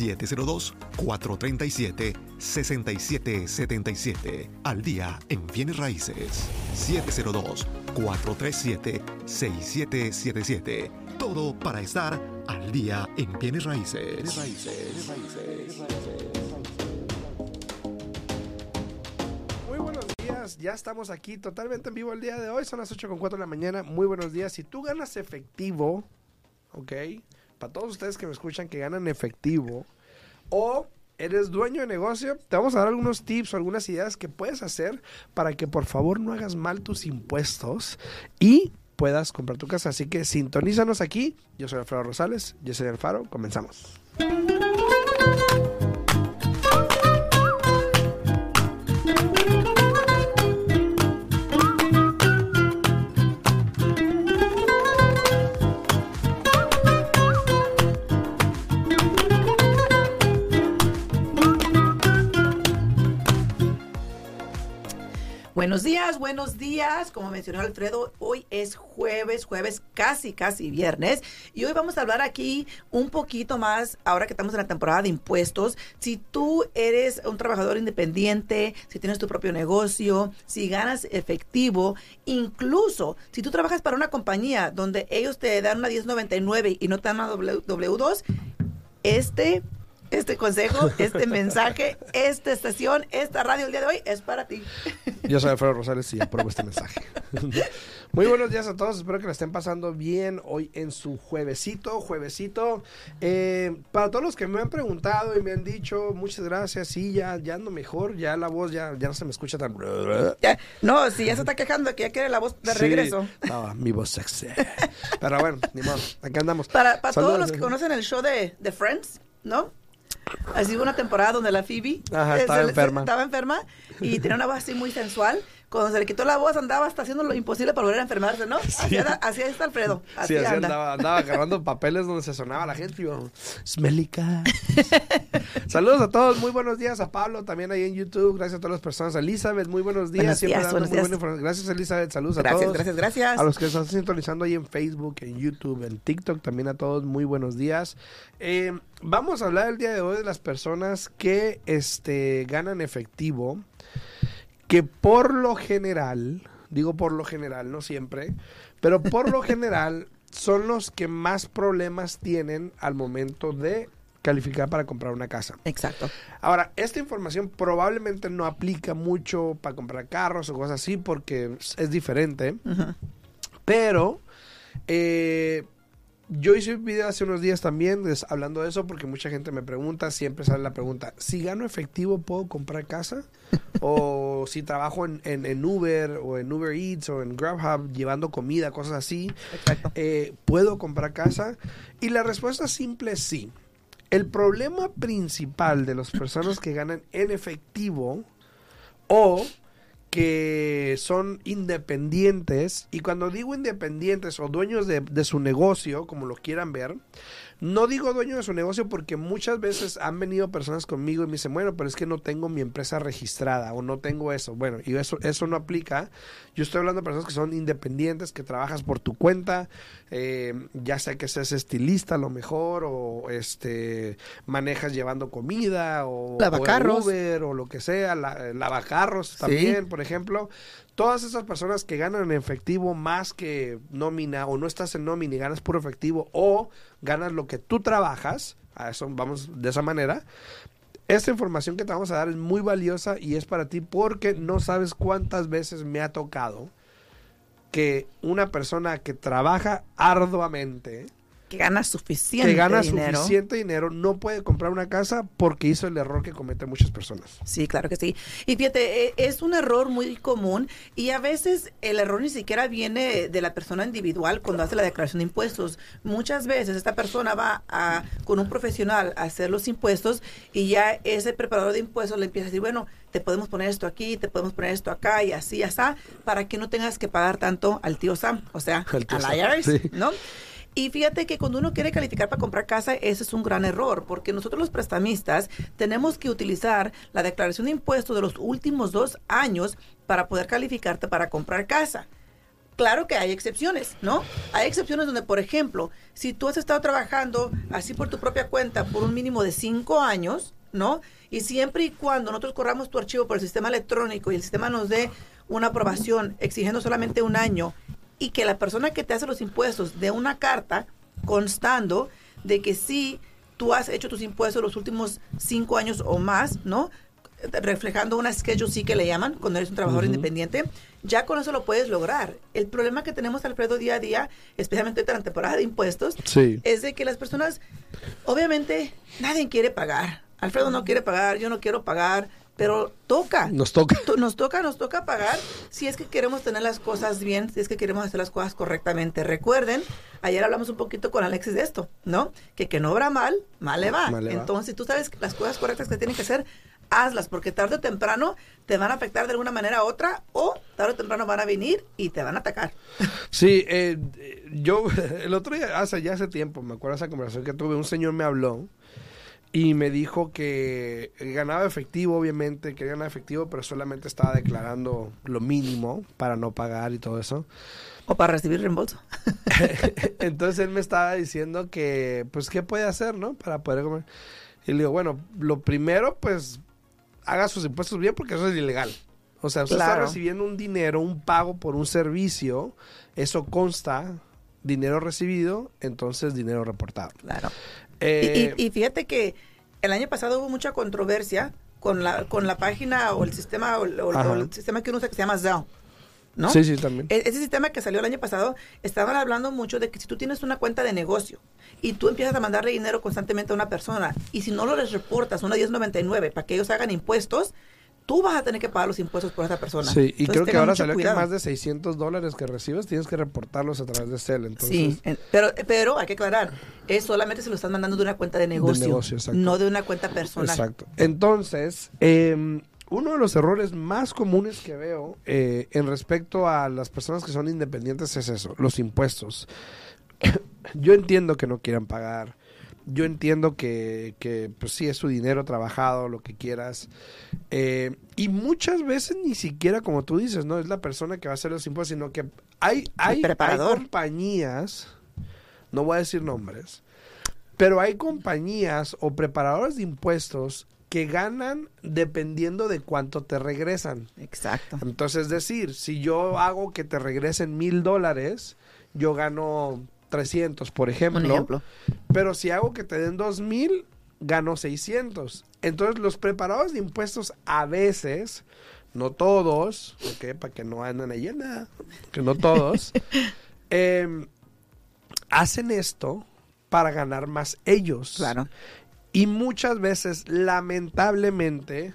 702-437-6777. Al día en bienes raíces. 702-437-6777. Todo para estar al día en bienes raíces. Muy buenos días, ya estamos aquí totalmente en vivo el día de hoy, son las 8 con 4 de la mañana, muy buenos días. Si tú ganas efectivo, ¿ok? Para todos ustedes que me escuchan que ganan efectivo, o eres dueño de negocio, te vamos a dar algunos tips o algunas ideas que puedes hacer para que por favor no hagas mal tus impuestos y puedas comprar tu casa. Así que sintonízanos aquí. Yo soy Alfredo Rosales, yo soy Alfaro, comenzamos. Buenos días, buenos días. Como mencionó Alfredo, hoy es jueves, jueves casi, casi viernes. Y hoy vamos a hablar aquí un poquito más, ahora que estamos en la temporada de impuestos. Si tú eres un trabajador independiente, si tienes tu propio negocio, si ganas efectivo, incluso si tú trabajas para una compañía donde ellos te dan una 1099 y no te dan una W- W2, este este consejo, este mensaje, esta estación, esta radio el día de hoy es para ti. Yo soy Alfredo Rosales y apruebo este mensaje. Muy buenos días a todos, espero que la estén pasando bien hoy en su juevesito, juevesito. Eh, para todos los que me han preguntado y me han dicho, muchas gracias, sí, ya, ya ando mejor, ya la voz ya, ya no se me escucha tan... Ya, no, si ya se está quejando que ya quiere la voz de Sí, regreso. estaba mi voz sexy. Pero bueno, ni modo, acá andamos. Para, para todos los que conocen el show de, de Friends, ¿no? Así hubo una temporada donde la Phoebe Ajá, eh, estaba se le- enferma. estaba enferma y tenía una voz así muy sensual. Cuando se le quitó la voz andaba hasta haciendo lo imposible para volver a enfermarse, ¿no? Así, está Alfredo. Así Sí, así anda. andaba, andaba agarrando papeles donde se sonaba la gente. y yo, Smelly cat". Saludos a todos, muy buenos días a Pablo, también ahí en YouTube. Gracias a todas las personas. Elizabeth, muy buenos días. Buenos siempre días, dando muy días. buena información. Gracias, Elizabeth. Saludos a todos. gracias, gracias. A los que están sintonizando ahí en Facebook, en YouTube, en TikTok, también a todos, muy buenos días. Eh, vamos a hablar el día de hoy de las personas que este, ganan efectivo, que por lo general, digo por lo general, no siempre, pero por lo general son los que más problemas tienen al momento de calificar para comprar una casa. Exacto. Ahora, esta información probablemente no aplica mucho para comprar carros o cosas así porque es diferente. Pero eh, yo hice un video hace unos días también des- hablando de eso porque mucha gente me pregunta, siempre sale la pregunta, si gano efectivo puedo comprar casa? o si trabajo en, en- en Uber o en Uber Eats o en Grubhub llevando comida, cosas así, eh, ¿puedo comprar casa? Y la respuesta simple es sí. El problema principal de las personas que ganan en efectivo o que son independientes, y cuando digo independientes o dueños de, de su negocio, como lo quieran ver, No digo dueño de su negocio porque muchas veces han venido personas conmigo y me dicen, bueno, pero es que no tengo mi empresa registrada o no tengo eso. Bueno, y eso, eso no aplica. Yo estoy hablando de personas que son independientes, que trabajas por tu cuenta, eh, ya sea que seas estilista a lo mejor, o este manejas llevando comida, o, Lavacarros. o Uber, o lo que sea, la, lavacarros también, por ejemplo. Todas esas personas que ganan en efectivo más que nómina, o no estás en nómina y ganas puro efectivo, o ganas lo que tú trabajas, a eso vamos de esa manera. Esta información que te vamos a dar es muy valiosa y es para ti porque no sabes cuántas veces me ha tocado que una persona que trabaja arduamente, Que gana suficiente que gana dinero. suficiente dinero, no puede comprar una casa porque hizo el error que cometen muchas personas. Sí, claro que sí. Y fíjate, eh, es un error muy común y a veces el error ni siquiera viene de la persona individual cuando hace la declaración de impuestos. Muchas veces esta persona va a, con un profesional a hacer los impuestos y ya ese preparador de impuestos le empieza a decir, bueno, te podemos poner esto aquí, te podemos poner esto acá y así, así, para que no tengas que pagar tanto al tío Sam, o sea, Al IRS, sí. ¿no? Y fíjate que cuando uno quiere calificar para comprar casa, ese es un gran error, porque nosotros los prestamistas tenemos que utilizar la declaración de impuestos de los últimos dos años para poder calificarte para comprar casa. Claro que hay excepciones, ¿no? Hay excepciones donde, por ejemplo, si tú has estado trabajando así por tu propia cuenta por un mínimo de cinco años, ¿no? Y siempre y cuando nosotros corramos tu archivo por el sistema electrónico y el sistema nos dé una aprobación exigiendo solamente un año y que la persona que te hace los impuestos dé una carta constando de que sí tú has hecho tus impuestos los últimos cinco años o más, ¿no? reflejando una schedule sí que le llaman cuando eres un trabajador independiente, ya con eso lo puedes lograr. El problema que tenemos, Alfredo, día a día, especialmente en la temporada de impuestos, Sí. es de que las personas, obviamente, nadie quiere pagar. Alfredo no quiere pagar, yo no quiero pagar, pero toca. Nos toca. To- Nos toca, nos toca pagar si es que queremos tener las cosas bien, si es que queremos hacer las cosas correctamente. Recuerden, ayer hablamos un poquito con Alexis de esto, ¿no? Que que no obra mal, mal le va. Mal le va. Entonces, si tú sabes las cosas correctas que tienes que hacer, hazlas, porque tarde o temprano te van a afectar de alguna manera u otra, o tarde o temprano van a venir y te van a atacar. Sí, eh, yo el otro día, hace ya hace tiempo, me acuerdo esa conversación que tuve, un señor me habló y me dijo que ganaba efectivo, obviamente, que ganaba efectivo, pero solamente estaba declarando lo mínimo para no pagar y todo eso. O para recibir reembolso. Entonces él me estaba diciendo que, pues, ¿qué puede hacer, no? Para poder comer. Y le digo, bueno, lo primero, pues, haga sus impuestos bien porque eso es ilegal. O sea, usted Claro. está recibiendo un dinero, un pago por un servicio, eso consta, dinero recibido, entonces dinero reportado. Claro. Eh, Y, y- y fíjate que el año pasado hubo mucha controversia con la, con la página o el sistema o, el- o el- Ajá. o el sistema que uno usa que se llama Zelle. ¿No? Sí, sí, también. E- Ese sistema que salió el año pasado, estaban hablando mucho de que si tú tienes una cuenta de negocio y tú empiezas a mandarle dinero constantemente a una persona y si no lo les reportas una 1099 para que ellos hagan impuestos, tú vas a tener que pagar los impuestos por esa persona. Sí, y Entonces, creo que ahora salió cuidado. que más de 600 dólares que recibes tienes que reportarlos a través de Cel. Entonces, Sí, en- pero, pero hay que aclarar, es solamente se lo están mandando de una cuenta de negocio, negocio, exacto. no de una cuenta personal. Exacto. Entonces, eh, uno de los errores más comunes que veo eh, en respecto a las personas que son independientes es eso, los impuestos. Yo entiendo que no quieran pagar. Yo entiendo que, que pues sí es su dinero trabajado, lo que quieras. Eh, y muchas veces ni siquiera, como tú dices, no es la persona que va a hacer los impuestos, sino que hay, hay, hay compañías, no voy a decir nombres, pero hay compañías o preparadores de impuestos que ganan dependiendo de cuánto te regresan. Exacto. Entonces, es decir, si yo hago que te regresen mil dólares, yo gano 300, por ejemplo. Un ejemplo. Pero si hago que te den dos mil, gano 600. Entonces, los preparadores de impuestos a veces, no todos, ¿ok? Para que no anden ahí, nada, que no todos, em, hacen esto para ganar más ellos. Claro. Y muchas veces, lamentablemente,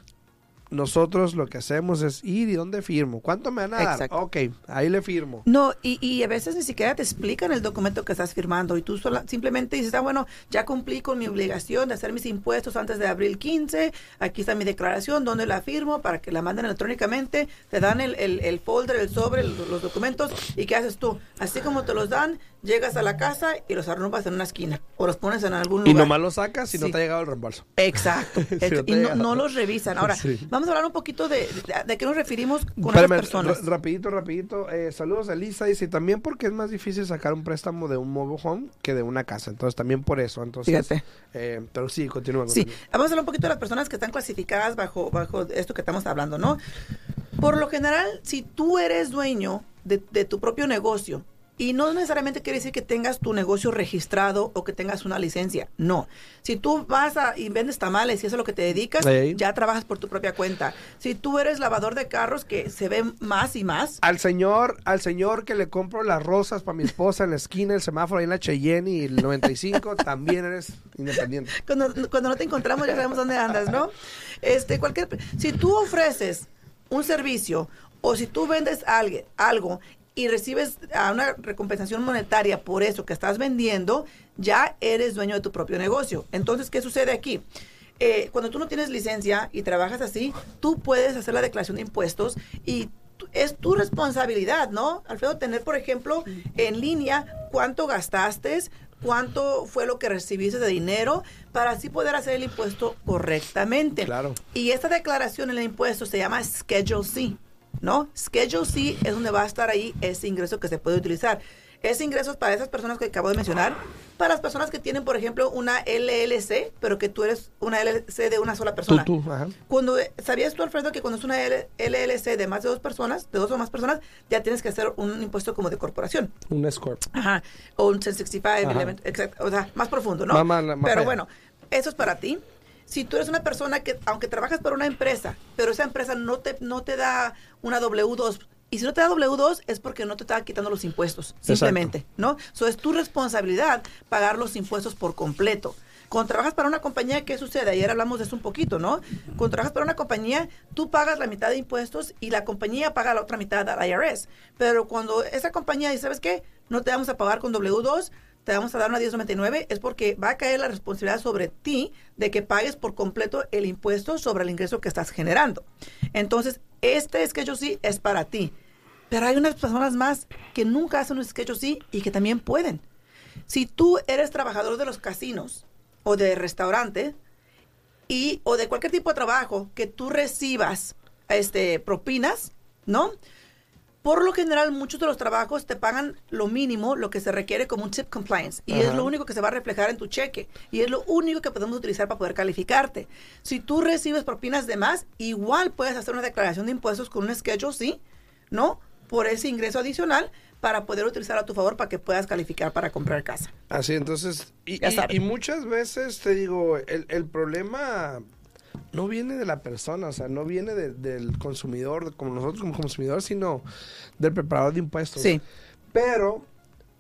nosotros lo que hacemos es ir y dónde firmo. ¿Cuánto me van a dar? Exacto. Ok, ahí le firmo. No, y, y a veces ni siquiera te explican el documento que estás firmando y tú sola- simplemente dices, ah, bueno, ya cumplí con mi obligación de hacer mis impuestos antes de abril 15, aquí está mi declaración, donde la firmo para que la manden electrónicamente, te dan el, el, el folder, el sobre, el- los documentos y ¿qué haces tú? Así como te los dan, llegas a la casa y los arrumpas en una esquina o los pones en algún lugar. Y nomás lo sacas si no te ha llegado el reembolso. Exacto. Si no y no, no los revisan. Ahora, Sí. vamos a hablar un poquito de, de, de qué nos referimos con las personas. ra- rapidito, rapidito. Eh, saludos a Lisa. Dice, también porque es más difícil sacar un préstamo de un mobile home que de una casa. Entonces, también por eso. Entonces, Fíjate. eh, pero sí, continúa. Sí, vamos a hablar un poquito de las personas que están clasificadas bajo, bajo esto que estamos hablando, ¿no? Por lo general, si tú eres dueño de, de tu propio negocio, y no necesariamente quiere decir que tengas tu negocio registrado o que tengas una licencia, no. Si tú vas a, y vendes tamales y eso es lo que te dedicas, ya trabajas por tu propia cuenta. Si tú eres lavador de carros, que se ve más y más, Al señor, al señor que le compro las rosas para mi esposa en la esquina, el semáforo ahí en la Cheyenne y el 95, también eres independiente. cuando, cuando no te encontramos ya sabemos dónde andas, ¿no? Este, cualquier, si tú ofreces un servicio o si tú vendes alguien, algo y recibes una recompensación monetaria por eso que estás vendiendo, ya eres dueño de tu propio negocio. Entonces, ¿qué sucede aquí? Eh, cuando tú no tienes licencia y trabajas así, tú puedes hacer la declaración de impuestos y es tu responsabilidad, ¿no? Alfredo, tener, por ejemplo, en línea cuánto gastaste, cuánto fue lo que recibiste de dinero, para así poder hacer el impuesto correctamente. Claro. Y esta declaración en el impuesto se llama Schedule C, ¿no? Schedule C es donde va a estar ahí ese ingreso que se puede utilizar. Ese ingreso es para esas personas que acabo de mencionar, para las personas que tienen, por ejemplo, una LLC, pero que tú eres una LLC de una sola persona. Tú, tú, ajá. Cuando ¿Sabías tú, Alfredo, que cuando es una LLC de más de dos personas, de dos o más personas, ya tienes que hacer un impuesto como de corporación? Un escort. Ajá. O un 1065, Ajá. element- exacto, o sea, más profundo, ¿no? Más- más- más Pero bueno, eso es para ti. Si tú eres una persona que, aunque trabajas para una empresa, pero esa empresa no te, no te da una W2, y si no te da W2 es porque no te está quitando los impuestos, simplemente, ¿no? Eso es tu responsabilidad pagar los impuestos por completo. Cuando trabajas para una compañía, ¿qué sucede? Ayer hablamos de eso un poquito, ¿no? Cuando trabajas para una compañía, tú pagas la mitad de impuestos y la compañía paga la otra mitad al IRS. Pero cuando esa compañía dice, ¿sabes qué? No te vamos a pagar con W2, te vamos a dar una 1099, es porque va a caer la responsabilidad sobre ti de que pagues por completo el impuesto sobre el ingreso que estás generando. Entonces, este sketch sí es para ti. Pero hay unas personas más que nunca hacen un sketch sí y que también pueden. Si tú eres trabajador de los casinos o de restaurantes y o de cualquier tipo de trabajo que tú recibas este propinas, ¿no? Por lo general, muchos de los trabajos te pagan lo mínimo, lo que se requiere como un tip compliance. Y es lo único que se va a reflejar en tu cheque. Y es lo único que podemos utilizar para poder calificarte. Si tú recibes propinas de más, igual puedes hacer una declaración de impuestos con un schedule, sí, ¿no? Por ese ingreso adicional para poder utilizar a tu favor para que puedas calificar para comprar casa. Así, entonces, y, Ya y- muchas veces te digo, el, el problema no viene de la persona, o sea, no viene de- del consumidor, como nosotros como consumidores, sino del preparador de impuestos. Sí. Pero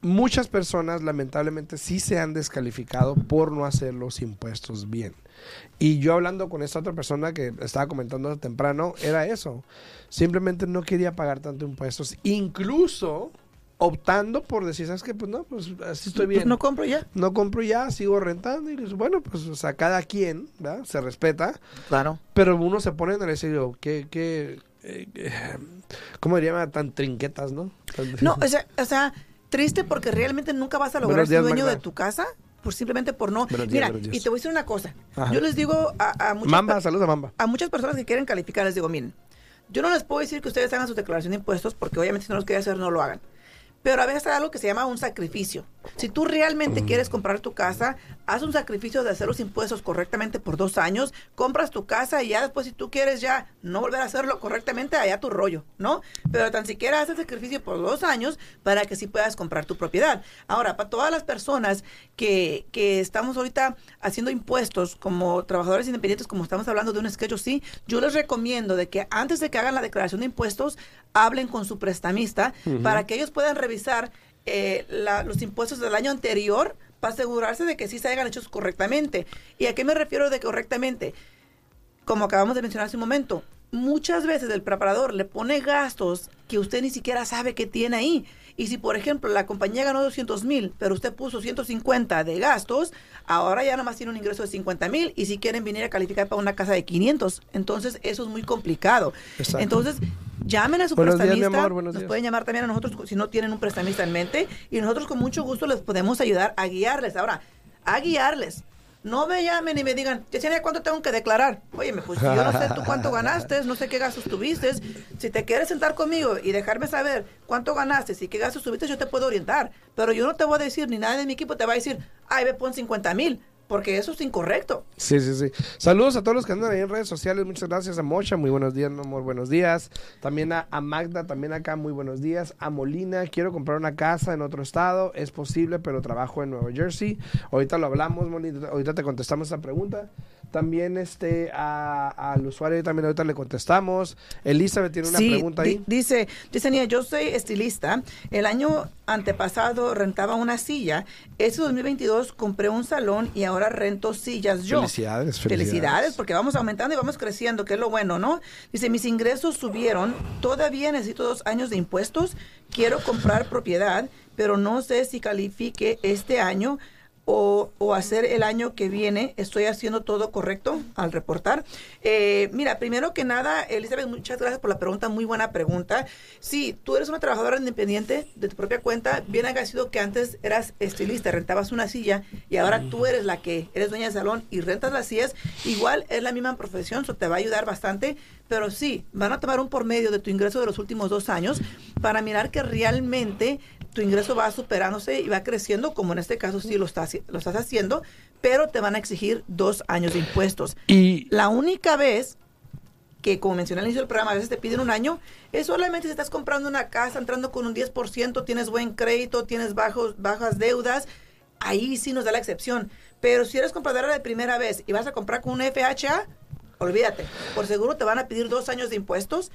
muchas personas lamentablemente sí se han descalificado por no hacer los impuestos bien. Y yo hablando con esta otra persona que estaba comentando temprano, era eso. Simplemente no quería pagar tanto impuestos, incluso optando por decir, ¿sabes qué? Pues no, pues así estoy bien Pues no compro ya. no compro ya, sigo rentando. Y dices, bueno, pues, o sea, cada quien, ¿verdad? Se respeta. Claro. Pero uno se pone en el serio, ¿qué, qué, eh, ¿cómo diría? Tan trinquetas, ¿no? Tan- No, o sea, o sea, triste porque realmente nunca vas a lograr ser dueño Magda. de tu casa por simplemente por no. Días, Mira, y te voy a decir una cosa. Ajá. Yo les digo a, a muchas Mamba, per- saludos a Mamba. a muchas personas que quieren calificar, les digo, miren, yo no les puedo decir que ustedes hagan su declaración de impuestos porque obviamente si no los quieren hacer, no lo hagan. Pero a veces hay algo que se llama un sacrificio. Si tú realmente quieres comprar tu casa, haz un sacrificio de hacer los impuestos correctamente por dos años, compras tu casa y ya después si tú quieres ya no volver a hacerlo correctamente, allá tu rollo, ¿no? Pero tan siquiera haz el sacrificio por dos años para que sí puedas comprar tu propiedad. Ahora, para todas las personas que, que estamos ahorita haciendo impuestos como trabajadores independientes, como estamos hablando de un sketch sí, yo les recomiendo de que antes de que hagan la declaración de impuestos, hablen con su prestamista para que ellos puedan revisar eh, la- los impuestos del año anterior para asegurarse de que sí se hayan hechos correctamente. ¿Y a qué me refiero de correctamente? Como acabamos de mencionar hace un momento, muchas veces el preparador le pone gastos que usted ni siquiera sabe que tiene ahí. Y si, por ejemplo, la compañía ganó 200 mil, pero usted puso 150 de gastos, ahora ya nomás tiene un ingreso de 50 mil y si quieren venir a calificar para una casa de 500, entonces eso es muy complicado. Exacto. Entonces, llamen a su Buenos días, prestamista. amor, nos días. pueden llamar también a nosotros si no tienen un prestamista en mente y nosotros con mucho gusto les podemos ayudar a guiarles. Ahora, a guiarles. No me llamen y me digan, Yesenia, ¿cuánto tengo que declarar? Oye, pues yo no sé tú cuánto ganaste, no sé qué gastos tuviste. Si te quieres sentar conmigo y dejarme saber cuánto ganaste y qué gastos tuviste, yo te puedo orientar. Pero yo no te voy a decir, ni nadie de mi equipo te va a decir, ay, ve, pon 50 mil, porque eso es incorrecto. Sí, sí, sí. Saludos a todos los que andan ahí en redes sociales. Muchas gracias a Mocha. Muy buenos días, mi amor. Buenos días. También a, a Magda, también acá. Muy buenos días. A Molina. Quiero comprar una casa en otro estado. Es posible, pero trabajo en Nueva Jersey. Ahorita lo hablamos, Molina. Ahorita te contestamos esa pregunta. También este a- al usuario también ahorita le contestamos. Elizabeth tiene una Sí, pregunta ahí. Dice, dice Nia, yo soy estilista. El año antepasado rentaba una silla. Este 2022 compré un salón y ahora rento sillas yo. Felicidades, Felicidades, felicidades. porque vamos aumentando y vamos creciendo, que es lo bueno, ¿no? Dice, mis ingresos subieron. Todavía necesito dos años de impuestos. Quiero comprar propiedad, pero no sé si califique este año o, o hacer el año que viene. Estoy haciendo todo correcto al reportar. Eh, mira, primero que nada, Elizabeth, muchas gracias por la pregunta, muy buena pregunta. Sí, tú eres una trabajadora independiente de tu propia cuenta, bien haya sido que antes eras estilista, rentabas una silla y ahora tú eres la que eres dueña del salón y rentas las sillas, igual es la misma profesión, eso te va a ayudar bastante, pero sí, van a tomar un por medio de tu ingreso de los últimos dos años para mirar que realmente tu ingreso va superándose y va creciendo, como en este caso sí lo estás, lo estás haciendo, pero te van a exigir dos años de impuestos. Y La única vez que, como mencioné al inicio del programa, a veces te piden un año, es solamente si estás comprando una casa, entrando con un 10%, tienes buen crédito, tienes bajos, bajas deudas, ahí sí nos da la excepción. Pero si eres compradora de primera vez y vas a comprar con un FHA, olvídate, por seguro te van a pedir dos años de impuestos,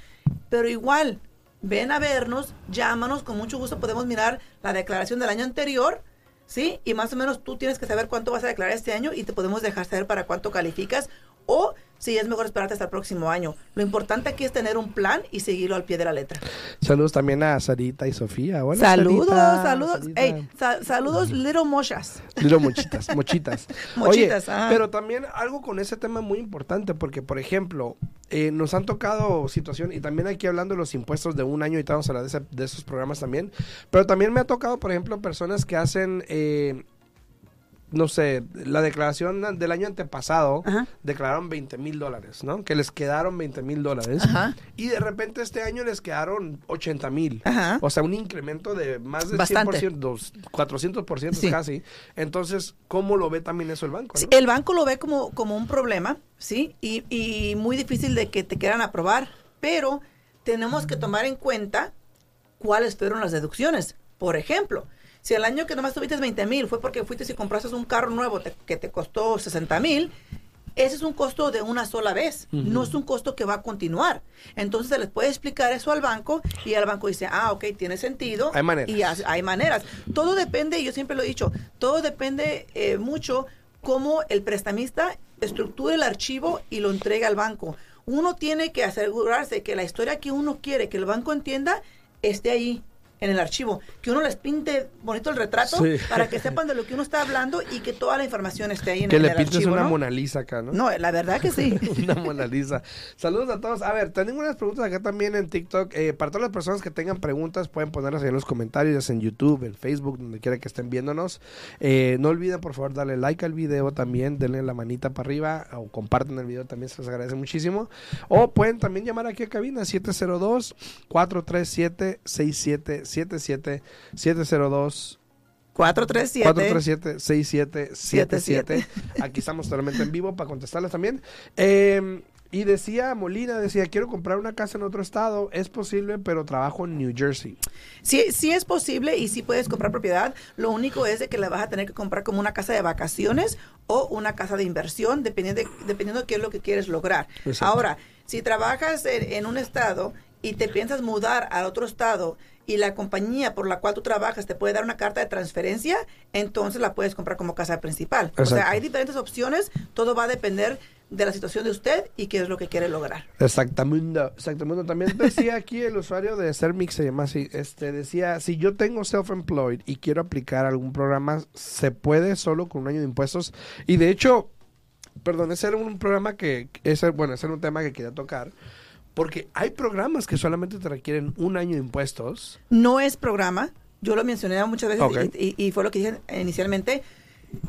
pero igual, ven a vernos, llámanos, con mucho gusto podemos mirar la declaración del año anterior, ¿sí? Y más o menos tú tienes que saber cuánto vas a declarar este año y te podemos dejar saber para cuánto calificas o si es mejor esperarte hasta el próximo año. Lo importante aquí es tener un plan y seguirlo al pie de la letra. saludos también a Sarita y Sofía. Hola, saludos, Sarita, saludos. Ey, sa- saludos, Little Moshas. Dilo mochitas, mochitas. Mochitas, Oye, ajá. pero también algo con ese tema muy importante, porque por ejemplo, eh, nos han tocado situación, y también aquí hablando de los impuestos de un año, y vamos a hablar de, de esos programas también, pero también me ha tocado, por ejemplo, personas que hacen, eh, no sé, la declaración del año antepasado, Ajá. declararon 20 mil dólares, ¿no? Que les quedaron 20 mil dólares. Ajá. Y de repente este año les quedaron 80 mil. Ajá. O sea, un incremento de más del Bastante. 100%, dos- 400% Sí. casi. Entonces, ¿cómo lo ve también eso el banco? Sí, el banco lo ve como, como un problema, ¿sí? Y, y muy difícil de que te quieran aprobar, pero tenemos que tomar en cuenta cuáles fueron las deducciones. Por ejemplo, si el año que nomás tuviste 20 mil fue porque fuiste y compraste un carro nuevo te- que te costó 60 mil, ese es un costo de una sola vez, no es un costo que va a continuar. Entonces se les puede explicar eso al banco y el banco dice, ah, ok, tiene sentido. Hay maneras. Y hay maneras. Todo depende, yo siempre lo he dicho, todo depende eh, mucho cómo el prestamista estructura el archivo y lo entrega al banco. Uno tiene que asegurarse que la historia que uno quiere que el banco entienda esté ahí en el archivo, que uno les pinte bonito el retrato Sí. para que sepan de lo que uno está hablando y que toda la información esté ahí en, que en le el pintes archivo. una ¿no? Mona Lisa acá, ¿no? No, la verdad que sí. Una Mona Lisa. Saludos a todos. A ver, tengo unas preguntas acá también en TikTok. Eh, para todas las personas que tengan preguntas, pueden ponerlas ahí en los comentarios, en YouTube, en Facebook, donde quiera que estén viéndonos. Eh, no olviden, por favor, darle like al video también, denle la manita para arriba o compartan el video también, se les agradece muchísimo. O pueden también llamar aquí a cabina 702-437-6777. 702 437. 437-6777. Aquí estamos totalmente en vivo para contestarles también. Eh, y decía Molina, decía, quiero comprar una casa en otro estado. Es posible, pero trabajo en New Jersey. Sí, sí es posible y sí puedes comprar propiedad. Lo único es de que la vas a tener que comprar como una casa de vacaciones o una casa de inversión, dependiendo de, dependiendo de qué es lo que quieres lograr. Exacto. Ahora, si trabajas en, en un estado y te piensas mudar al otro estado y la compañía por la cual tú trabajas te puede dar una carta de transferencia, entonces la puedes comprar como casa principal. O sea, hay diferentes opciones, todo va a depender de la situación de usted y qué es lo que quiere lograr. Exactamente, exactamente. También decía aquí el usuario de Sermix, se llama así, este, decía, si yo tengo self-employed y quiero aplicar algún programa, se puede solo con un año de impuestos. Y de hecho, perdón, ese era un programa que, ese, bueno, ese era un tema que quería tocar. Porque hay programas que solamente te requieren un año de impuestos. No es programa, yo lo mencioné muchas veces y, y- y fue lo que dije inicialmente.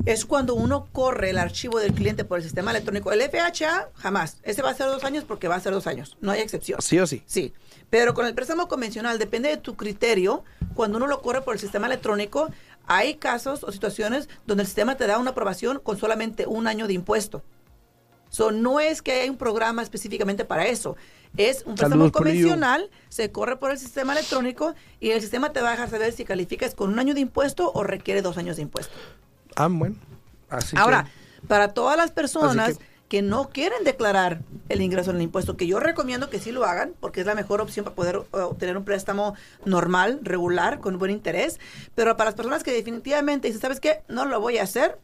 Es cuando uno corre el archivo del cliente por el sistema electrónico. El FHA, jamás. Ese va a ser dos años porque va a ser dos años. No hay excepción. Sí o sí. Sí, pero con el préstamo convencional depende de tu criterio. Cuando uno lo corre por el sistema electrónico, hay casos o situaciones donde el sistema te da una aprobación con solamente un año de impuesto. So, no es que hay un programa específicamente para eso. Es un préstamo Saludos, convencional, se corre por el sistema electrónico y el sistema te va a dejar saber si calificas con un año de impuesto o requiere dos años de impuesto. Ah, bueno. Así Ahora, que- para todas las personas que, que- no quieren declarar el ingreso en el impuesto, que yo recomiendo que sí lo hagan, porque es la mejor opción para poder eh, obtener un préstamo normal, regular, con buen interés. Pero para las personas que definitivamente dicen, ¿sabes qué? No lo voy a hacer.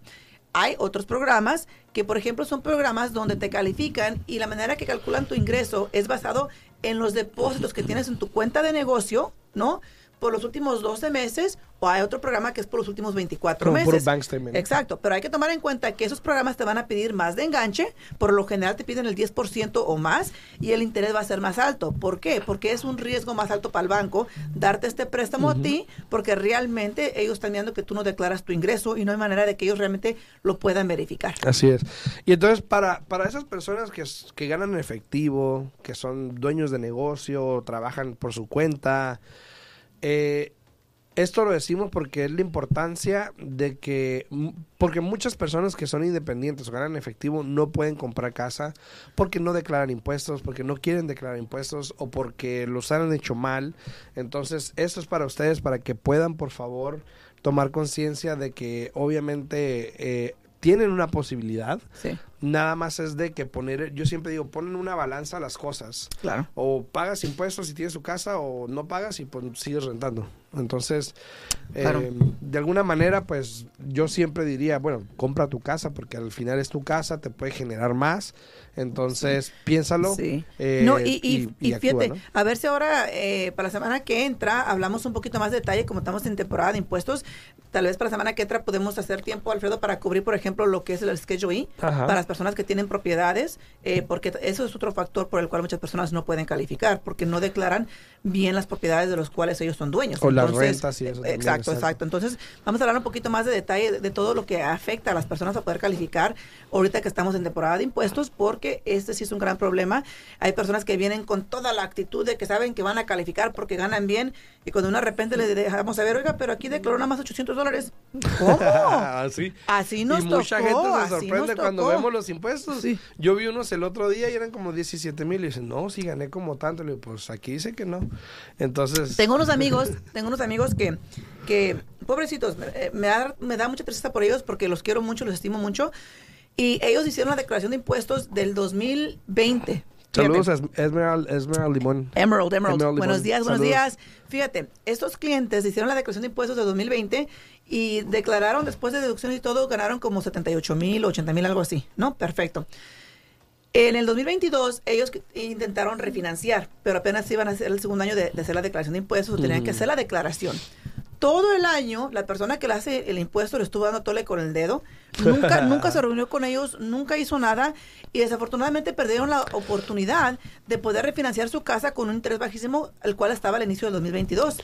Hay otros programas que, por ejemplo, son programas donde te califican y la manera que calculan tu ingreso es basado en los depósitos que tienes en tu cuenta de negocio, ¿no? Por los últimos 12 meses, o hay otro programa que es por los últimos 24 Como puro meses. bank statement. Exacto, pero hay que tomar en cuenta que esos programas te van a pedir más de enganche, por lo general te piden el 10% o más y el interés va a ser más alto. ¿Por qué? Porque es un riesgo más alto para el banco darte este préstamo a ti, porque realmente ellos están viendo que tú no declaras tu ingreso y no hay manera de que ellos realmente lo puedan verificar. Así es. Y entonces, para, para esas personas que, que ganan en efectivo, que son dueños de negocio, trabajan por su cuenta, eh, esto lo decimos porque es la importancia de que, porque muchas personas que son independientes o ganan efectivo no pueden comprar casa porque no declaran impuestos, porque no quieren declarar impuestos o porque los han hecho mal. Entonces, esto es para ustedes, para que puedan, por favor, tomar conciencia de que obviamente eh, tienen una posibilidad. Sí, Nada más es de que poner, yo siempre digo, ponen una balanza las cosas. claro. O pagas impuestos si tienes tu casa o no pagas y pues sigues rentando. Entonces, eh, Claro. de alguna manera, pues yo siempre diría, bueno, compra tu casa porque al final es tu casa, te puede generar más. Entonces, piénsalo. Sí. eh, no, y, y, y actúa, fíjate, ¿no? a ver si ahora, eh, para la semana que entra, hablamos un poquito más de detalle, como estamos en temporada de impuestos. Tal vez para la semana que entra podemos hacer tiempo, Alfredo, para cubrir, por ejemplo, lo que es el Schedule E, Ajá. para las personas que tienen propiedades, eh, porque eso es otro factor por el cual muchas personas no pueden calificar, porque no declaran bien las propiedades de los cuales ellos son dueños. O las Entonces, rentas y eso eh, también, Exacto, exacto. exacto. Entonces, vamos a hablar un poquito más de detalle de, de todo lo que afecta a las personas a poder calificar ahorita que estamos en temporada de impuestos, porque este sí es un gran problema. Hay personas que vienen con toda la actitud de que saben que van a calificar porque ganan bien y cuando de repente le dejamos saber, oiga, pero aquí declaró nada más 800 dólares. ¿Cómo? Así. Así nos y mucha tocó, gente se sorprende cuando vemos los impuestos. Sí. Yo vi unos el otro día y eran como 17 mil. Y dicen, no, si gané como tanto. Le digo, pues aquí dice que no. Entonces, Tengo unos amigos, tengo unos amigos que, que pobrecitos, eh, me da, me da mucha tristeza por ellos porque los quiero mucho, los estimo mucho. Y ellos hicieron la declaración de impuestos del 2020. saludos Fíjate. a Esmerald, Esmerald Limón. Emerald, Emerald. Emerald buenos días, buenos Saludos. días. Fíjate, estos clientes hicieron la declaración de impuestos de 2020 y declararon después de deducciones y todo, ganaron como 78 mil, 80 mil, algo así, ¿no? Perfecto. En el 2022 ellos intentaron refinanciar, pero apenas iban a hacer el segundo año de, de hacer la declaración de impuestos, o tenían que hacer la declaración. Todo el año, la persona que le hace el impuesto le estuvo dando tole con el dedo. Nunca, nunca se reunió con ellos, nunca hizo nada y desafortunadamente perdieron la oportunidad de poder refinanciar su casa con un interés bajísimo, el cual estaba al inicio del 2022.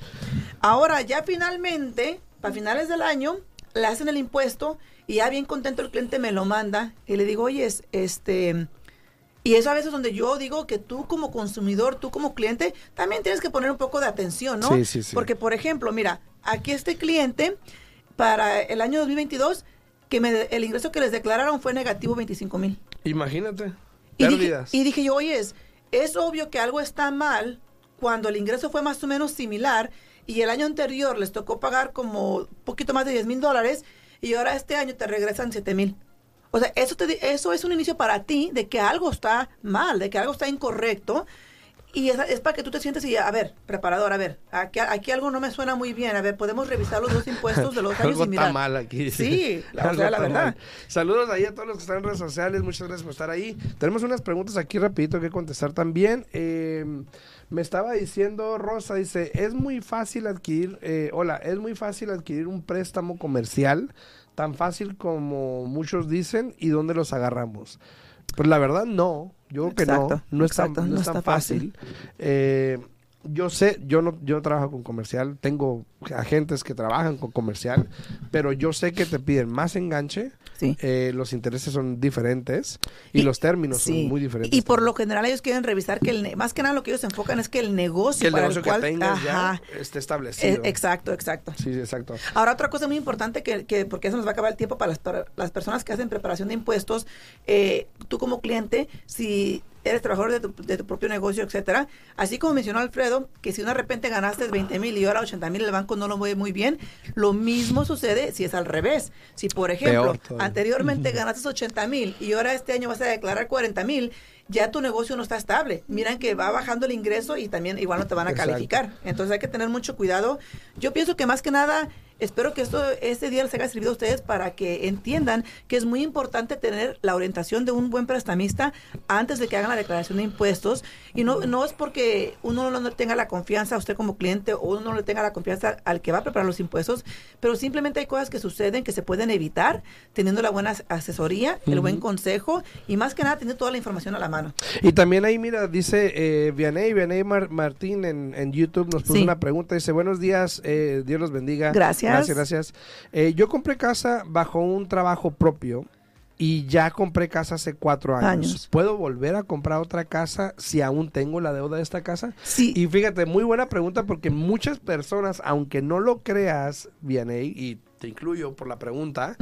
Ahora, ya finalmente, para finales del año, le hacen el impuesto y ya bien contento el cliente me lo manda y le digo, oye, es- este... Y eso a veces donde yo digo que tú como consumidor, tú como cliente, también tienes que poner un poco de atención, ¿no? Sí, sí, sí. Porque, por ejemplo, mira, aquí este cliente, para el año 2022, que me, el ingreso que les declararon fue negativo 25 mil. Imagínate. Y dije, y dije yo, oye, es, es obvio que algo está mal cuando el ingreso fue más o menos similar y el año anterior les tocó pagar como un poquito más de 10 mil dólares y ahora este año te regresan 7 mil. O sea, eso, te, eso es un inicio para ti de que algo está mal, de que algo está incorrecto. Y es, es para que tú te sientes y, a ver, preparador, a ver, aquí, aquí algo no me suena muy bien. A ver, podemos revisar los dos impuestos de los años Algo y mirar. está mal aquí. Sí, la, o sea, la verdad. mal. Saludos ahí a todos los que están en redes sociales. Muchas gracias por estar ahí. Tenemos unas preguntas aquí rapidito que contestar también. Eh, me estaba diciendo Rosa, dice, es muy fácil adquirir, eh, hola, es muy fácil adquirir un préstamo comercial, tan fácil como muchos dicen, ¿y dónde los agarramos? Pues la verdad no, yo creo que no, no es tan, no no es tan fácil. fácil. Eh, yo sé, yo no, yo no trabajo con comercial, tengo agentes que trabajan con comercial, pero yo sé que te piden más enganche, Sí. eh, los intereses son diferentes y, Y- los términos Sí. son muy diferentes. Y por también. lo general ellos quieren revisar que el más que nada lo que ellos se enfocan es que el negocio que el para negocio el cual que tengas ajá, ya esté eh, establecido. exacto, exacto. Sí, exacto. Ahora, otra cosa muy importante, que, que- porque eso nos va a acabar el tiempo para las, para las personas que hacen preparación de impuestos, eh, tú como cliente, si eres trabajador de tu, de tu propio negocio, etcétera, así como mencionó Alfredo, que si de repente ganaste 20 mil y ahora 80 mil el banco no lo mueve muy bien, lo mismo sucede si es al revés. Si, por ejemplo, anteriormente ganaste 80 mil y ahora este año vas a declarar 40 mil, ya tu negocio no está estable. Miran que va bajando el ingreso y también igual no te van a Exacto. calificar. Entonces hay que tener mucho cuidado. Yo pienso que más que nada, espero que esto este día les haya servido a ustedes para que entiendan que es muy importante tener la orientación de un buen prestamista antes de que hagan la declaración de impuestos. Y no, no es porque uno no tenga la confianza a usted como cliente o uno no le tenga la confianza al que va a preparar los impuestos, pero simplemente hay cosas que suceden que se pueden evitar teniendo la buena asesoría, el buen consejo y más que nada teniendo toda la información a la mano. Y también ahí, mira, dice eh, Vianey, Vianey Mar- Martín en, en YouTube nos puso Sí. una pregunta. Dice, buenos días, eh, Dios los bendiga. Gracias. Gracias, gracias. Eh, yo compré casa bajo un trabajo propio y ya compré casa hace cuatro años. Años. ¿Puedo volver a comprar otra casa si aún tengo la deuda de esta casa? Sí. Y fíjate, muy buena pregunta porque muchas personas, aunque no lo creas, Vianey, y te incluyo por la pregunta,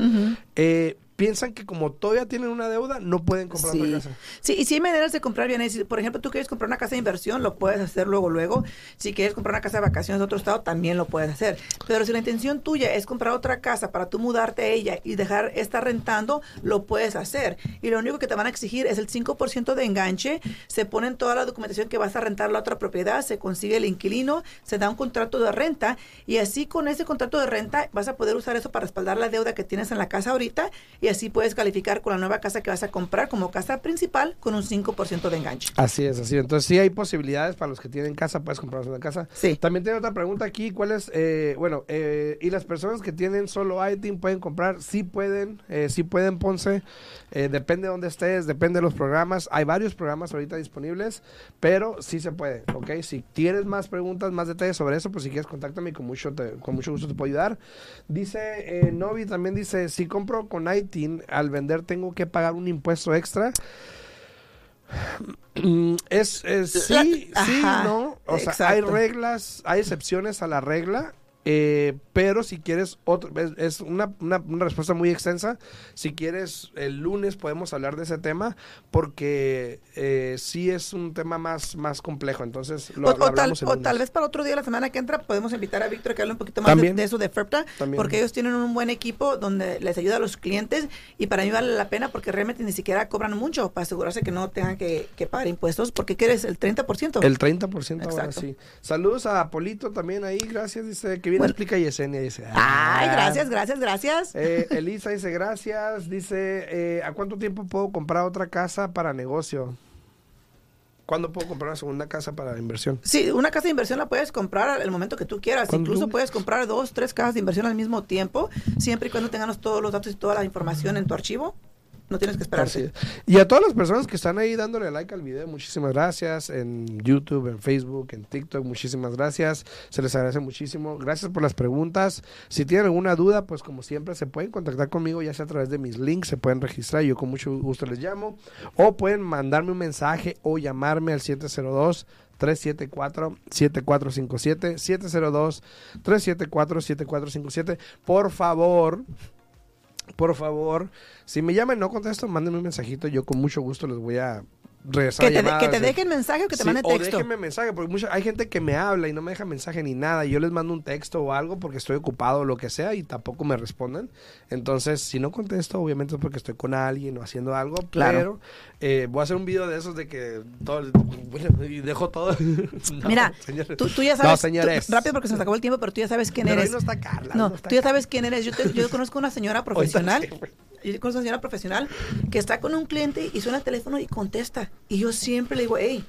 eh, piensan que como todavía tienen una deuda, no pueden comprar Sí. otra casa. sí, y si hay maneras de comprar bienes. Si, Por ejemplo, tú quieres comprar una casa de inversión, lo puedes hacer luego, luego. Si quieres comprar una casa de vacaciones de otro estado, también lo puedes hacer. Pero si la intención tuya es comprar otra casa para tú mudarte a ella y dejar esta rentando, lo puedes hacer. Y lo único que te van a exigir es el 5% de enganche. Se pone en toda la documentación que vas a rentar la otra propiedad, se consigue el inquilino, se da un contrato de renta y así con ese contrato de renta vas a poder usar eso para respaldar la deuda que tienes en la casa ahorita y así puedes calificar con la nueva casa que vas a comprar como casa principal con un 5% de enganche. Así es, así es. Entonces sí hay posibilidades para los que tienen casa, puedes comprar una casa. Sí. También tiene otra pregunta aquí, ¿cuál es, eh, bueno, eh, y las personas que tienen solo ITIN pueden comprar? Sí pueden, eh, sí pueden, Ponce, Eh, depende de dónde estés, depende de los programas. Hay varios programas ahorita disponibles, pero sí se puede, ¿ok? Si tienes más preguntas, más detalles sobre eso, pues si quieres contáctame y con mucho, te- con mucho gusto te puedo ayudar. Dice eh, Novi, también dice, si compro con ITIN, al vender tengo que pagar un impuesto extra. Es, es- sí, sí, Ajá, no. O sea, hay reglas, hay excepciones a la regla. Eh, pero si quieres otro, es, es una, una, una respuesta muy extensa. Si quieres, el lunes podemos hablar de ese tema porque eh, sí es un tema más, más complejo. Entonces, lo, o, lo o tal, hablamos el o tal vez para otro día, la semana que entra, podemos invitar a Víctor que hable un poquito más de, de eso de FERPTA, También. porque ellos tienen un buen equipo donde les ayuda a los clientes y para mí vale la pena porque realmente ni siquiera cobran mucho para asegurarse que no tengan que, que pagar impuestos porque quieres el 30%. El 30% ahora Exacto. sí. Saludos a Polito también ahí, gracias. Dice que bien Bueno. explica Yesenia. Dice, Ay, ah. gracias, gracias, gracias. Eh, Elisa dice gracias. Dice, eh, ¿a cuánto tiempo puedo comprar otra casa para negocio? ¿Cuándo puedo comprar una segunda casa para inversión? Sí, una casa de inversión la puedes comprar al momento que tú quieras. Incluso tú- puedes comprar dos, tres casas de inversión al mismo tiempo, siempre y cuando tengamos todos los datos y toda la información en tu archivo. No tienes que Así esperarte. es. Y a todas las personas que están ahí dándole like al video, muchísimas gracias. En YouTube, en Facebook, en TikTok, muchísimas gracias. Se les agradece muchísimo. Gracias por las preguntas. Si tienen alguna duda, pues como siempre, se pueden contactar conmigo, ya sea a través de mis links, se pueden registrar. Yo con mucho gusto les llamo. O pueden mandarme un mensaje o llamarme al 702. 374-7457, 702-374-7457. Por favor, por favor, si me llaman no contesto, mándenme un mensajito. Yo con mucho gusto les voy a regresar Que te, que te o dejen mensaje o que te Sí, manden o texto. déjenme mensaje, porque mucha, hay gente que me habla y no me deja mensaje ni nada. Y yo les mando un texto o algo porque estoy ocupado o lo que sea y tampoco me responden. Entonces, si no contesto, obviamente es porque estoy con alguien o haciendo algo. Claro. Pero eh, voy a hacer un video de esos de que todo bueno, y dejo todo. No, Mira, señores. tú, tú ya sabes, No, señores. tú- rápido porque se nos acabó el tiempo, pero tú ya sabes quién Pero eres. hoy no está Carla. No, no está tú ya sabes quién eres. Yo, te- yo conozco una señora profesional. Yo conozco una señora profesional que está con un cliente y suena el teléfono y contesta. Y yo siempre le digo, hey,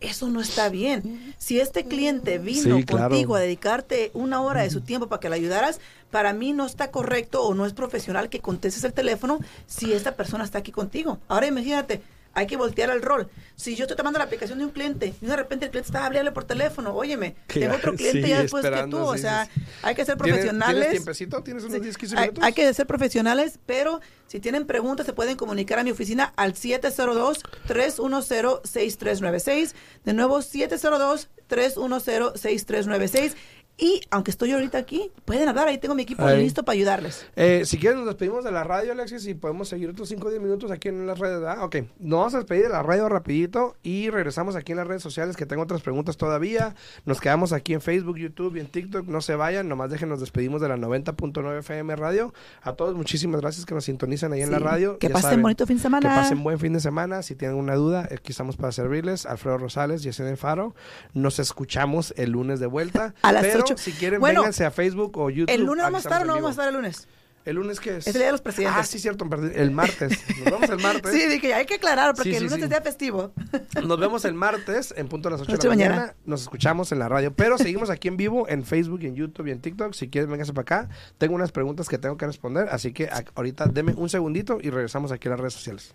eso no está bien. Si este cliente vino Sí, claro. contigo a dedicarte una hora de su tiempo para que le ayudaras, para mí no está correcto o no es profesional que contestes el teléfono si esta persona está aquí contigo. Ahora imagínate, hay que voltear el rol. Si yo estoy tomando la aplicación de un cliente y de repente el cliente está hablando por teléfono, óyeme, tengo otro cliente sí, ya después que tú. O sea, sí, sí. hay que ser ¿Tienes- profesionales. ¿Tienes tiempecito? ¿Tienes unos Sí, 10, 15 hay, minutos? hay que ser profesionales, pero si tienen preguntas se pueden comunicar a mi oficina al 702-310-6396. De nuevo, 702-310-6396. Y aunque estoy ahorita aquí, pueden hablar, ahí tengo mi equipo Ahí. listo para ayudarles. Eh, si quieres nos despedimos de la radio, Alexis, y podemos seguir otros 5 o 10 minutos aquí en las redes, ¿verdad? Ok, nos vamos a despedir de la radio rapidito y regresamos aquí en las redes sociales, que tengo otras preguntas todavía. Nos quedamos aquí en Facebook, YouTube y en TikTok, no se vayan, nomás dejen, nos despedimos de la 90.9 FM Radio. A todos, muchísimas gracias que nos sintonizan ahí en la radio. Que Ya pasen saben, bonito fin de semana. Que pasen buen fin de semana. Si tienen una duda, aquí estamos para servirles. Alfredo Rosales, Yesenia Faro. Nos escuchamos el lunes de vuelta. A las Pero si quieren, Bueno, vénganse a Facebook o YouTube. ¿El lunes vamos a estar o no vamos a estar el lunes? ¿El lunes qué es? Es el Día de los Presidentes. Ah, sí, cierto, el martes. Nos vemos el martes. Sí, dije, hay que aclarar porque Sí, el lunes sí. es día festivo. Nos vemos el martes en punto a las 8 de la mañana. mañana. Nos escuchamos en la radio. Pero seguimos aquí en vivo en Facebook, en YouTube y en TikTok. Si quieres, véngase para acá. Tengo unas preguntas que tengo que responder. Así que ahorita deme un segundito y regresamos aquí a las redes sociales.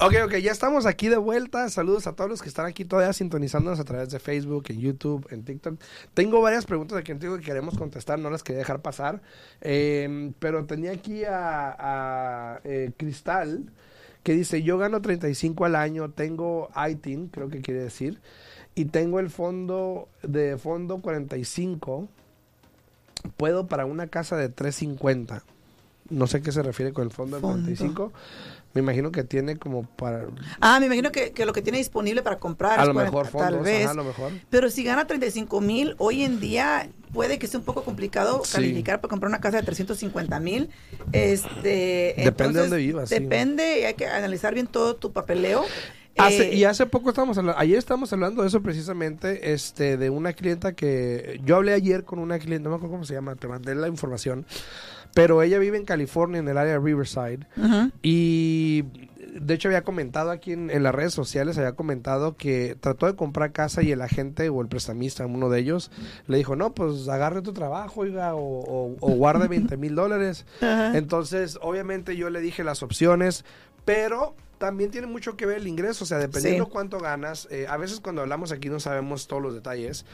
Ok, ok, ya estamos aquí de vuelta. Saludos a todos los que están aquí todavía sintonizándonos a través de Facebook, en YouTube, en TikTok. Tengo varias preguntas aquí que queremos contestar, no las quería dejar pasar. Eh, pero tenía aquí a, a, eh, Cristal que dice, yo gano 35 al año, tengo ITIN, creo que quiere decir, y tengo el fondo de fondo 45, puedo para una casa de 350. No sé qué se refiere con el fondo, Fondo. de 45. Me imagino que tiene como para... Ah, me imagino que, que lo que tiene disponible para comprar A es lo 40, mejor fondos, tal vez. ajá, a lo mejor. Pero si gana 35 mil, hoy en día puede que sea un poco complicado Sí. calificar para comprar una casa de 350 mil. Este, Depende de dónde vivas, sí. Depende, y hay que analizar bien todo tu papeleo. Hace, Eh, y hace poco estamos hablando, ayer estamos hablando de eso precisamente, este, de una clienta que, yo hablé ayer con una clienta, no me acuerdo cómo se llama, te mandé la información, pero ella vive en California, en el área de Riverside, ujú. y de hecho había comentado aquí en, en las redes sociales, había comentado que trató de comprar casa y el agente o el prestamista, uno de ellos, le dijo, no, pues agarre tu trabajo, oiga, o, o, o guarde 20 mil dólares. Ajá. Entonces, obviamente yo le dije las opciones, pero también tiene mucho que ver el ingreso, o sea, dependiendo Sí. cuánto ganas, eh, a veces cuando hablamos aquí no sabemos todos los detalles,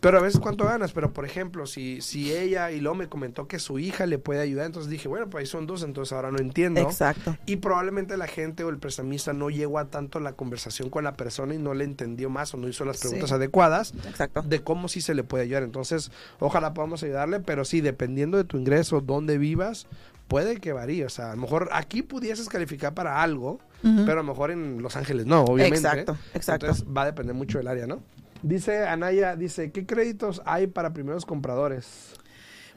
pero a veces cuánto ganas, pero por ejemplo, si, si ella y luego me comentó que su hija le puede ayudar, entonces dije, bueno, pues ahí son dos, entonces ahora no entiendo. Exacto. Y probablemente la gente o el prestamista no llegó a tanto la conversación con la persona y no le entendió más o no hizo las Sí. preguntas adecuadas Exacto. de cómo sí se le puede ayudar. Entonces, ojalá podamos ayudarle, pero sí, dependiendo de tu ingreso, dónde vivas, puede que varíe. O sea, a lo mejor aquí pudieses calificar para algo, Pero a lo mejor en Los Ángeles no, obviamente. Exacto, exacto. Entonces, va a depender mucho del área, ¿no? Dice Anaya, dice, ¿qué créditos hay para primeros compradores?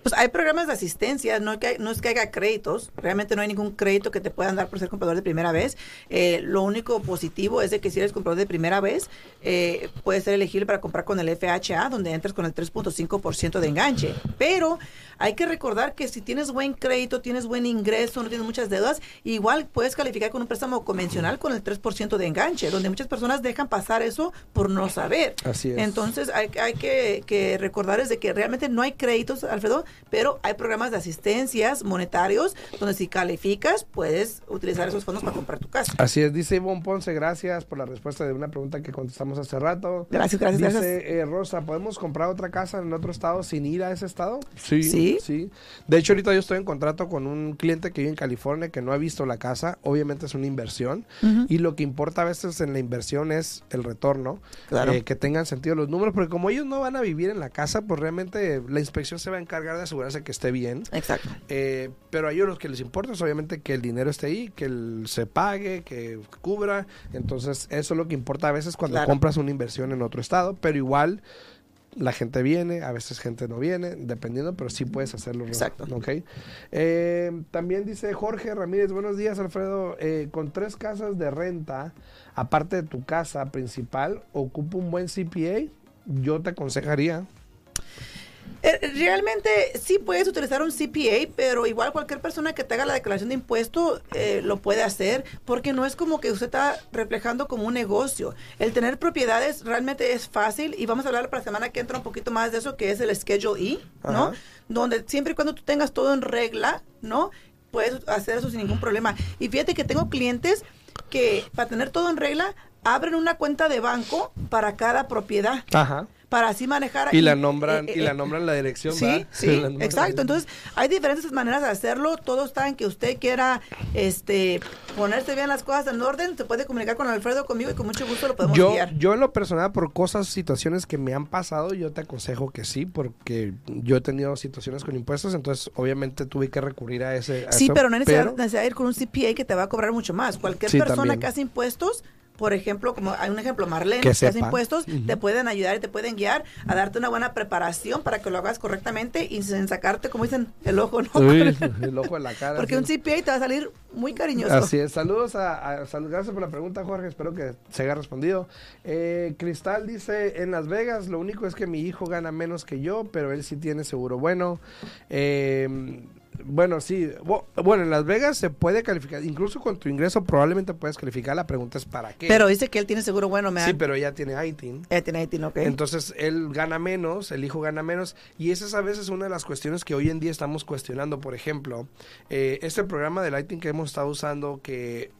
Pues hay programas de asistencia, no, que, no es que haya créditos, realmente no hay ningún crédito que te puedan dar por ser comprador de primera vez. Eh, lo único positivo es de que si eres comprador de primera vez, eh, puedes ser elegible para comprar con el FHA, donde entras con el 3.5% de enganche. Pero hay que recordar que si tienes buen crédito, tienes buen ingreso, no tienes muchas deudas, igual puedes calificar con un préstamo convencional con el 3% de enganche, donde muchas personas dejan pasar eso por no saber. Así es. Entonces hay, hay que, que recordarles de que realmente no hay créditos, Alfredo, pero hay programas de asistencias monetarios donde si calificas puedes utilizar esos fondos para comprar tu casa. Así es, dice Ivonne Ponce, gracias por la respuesta de una pregunta que contestamos hace rato. Gracias, gracias, Dice gracias. eh, Rosa, ¿podemos comprar otra casa en otro estado sin ir a ese estado? Sí. Sí. De hecho, ahorita yo estoy en contrato con un cliente que vive en California que no ha visto la casa. Obviamente es una inversión. Y lo que importa a veces en la inversión es el retorno. Claro. eh, que tengan sentido los números. Porque como ellos no van a vivir en la casa, pues realmente la inspección se va a encargar de asegurarse que esté bien. Exacto. Eh, pero a ellos lo que les importa es obviamente que el dinero esté ahí, que el- se pague, que cubra. Entonces, eso es lo que importa a veces cuando Claro. compras una inversión en otro estado. Pero igual, la gente viene, a veces gente no viene, dependiendo, pero sí puedes hacerlo. Exacto. ¿Ok? Eh, también dice Jorge Ramírez, buenos días, Alfredo. Eh, con tres casas de renta, aparte de tu casa principal, ocupa un buen CPA. Yo te aconsejaría. Eh, Realmente sí puedes utilizar un CPA, pero igual cualquier persona que te haga la declaración de impuesto eh, lo puede hacer, porque no es como que usted está reflejando como un negocio. El tener propiedades realmente es fácil y vamos a hablar para la semana que entra un poquito más de eso, que es el Schedule E, ¿no? Ajá. Donde siempre y cuando tú tengas todo en regla, ¿no? Puedes hacer eso sin ningún problema. Y fíjate que tengo clientes que para tener todo en regla abren una cuenta de banco para cada propiedad Ajá. Para así manejar Y la eh, nombran, eh, y la eh, nombran la dirección, Sí, ¿verdad? sí, La exacto. Entonces, hay diferentes maneras de hacerlo. Todo está en que usted quiera este, ponerse bien las cosas en orden. Se puede comunicar con Alfredo, conmigo y con mucho gusto lo podemos yo, guiar. yo en lo personal, por cosas, situaciones que me han pasado, yo te aconsejo que sí, porque yo he tenido situaciones con impuestos, entonces obviamente tuve que recurrir a ese. a Sí, eso, pero no necesitas necesitas ir con un CPA que te va a cobrar mucho más. Cualquier Sí, persona también. que hace impuestos, por ejemplo, como hay un ejemplo, Marlene, Que que, hace sepa. impuestos, te pueden ayudar y te pueden guiar a darte una buena preparación para que lo hagas correctamente y sin sacarte, como dicen, el ojo, ¿no? Uy, el ojo en la cara. Porque sí. un CPA te va a salir muy cariñoso. Así es. Saludos a, a- sal- gracias por la pregunta, Jorge. Espero que se haya respondido. Eh, Cristal dice, en Las Vegas, lo único es que mi hijo gana menos que yo, pero él sí tiene seguro bueno. Eh, bueno, sí. Bu- Bueno, en Las Vegas se puede calificar. Incluso con tu ingreso probablemente puedes calificar. La pregunta es para qué. Pero dice que él tiene seguro bueno, me sí, pero ella tiene ITIN. Eh, tiene ITIN, ok. Entonces él gana menos, el hijo gana menos, y esa es a veces una de las cuestiones que hoy en día estamos cuestionando. Por ejemplo, eh, este programa de Lighting que hemos estado usando, que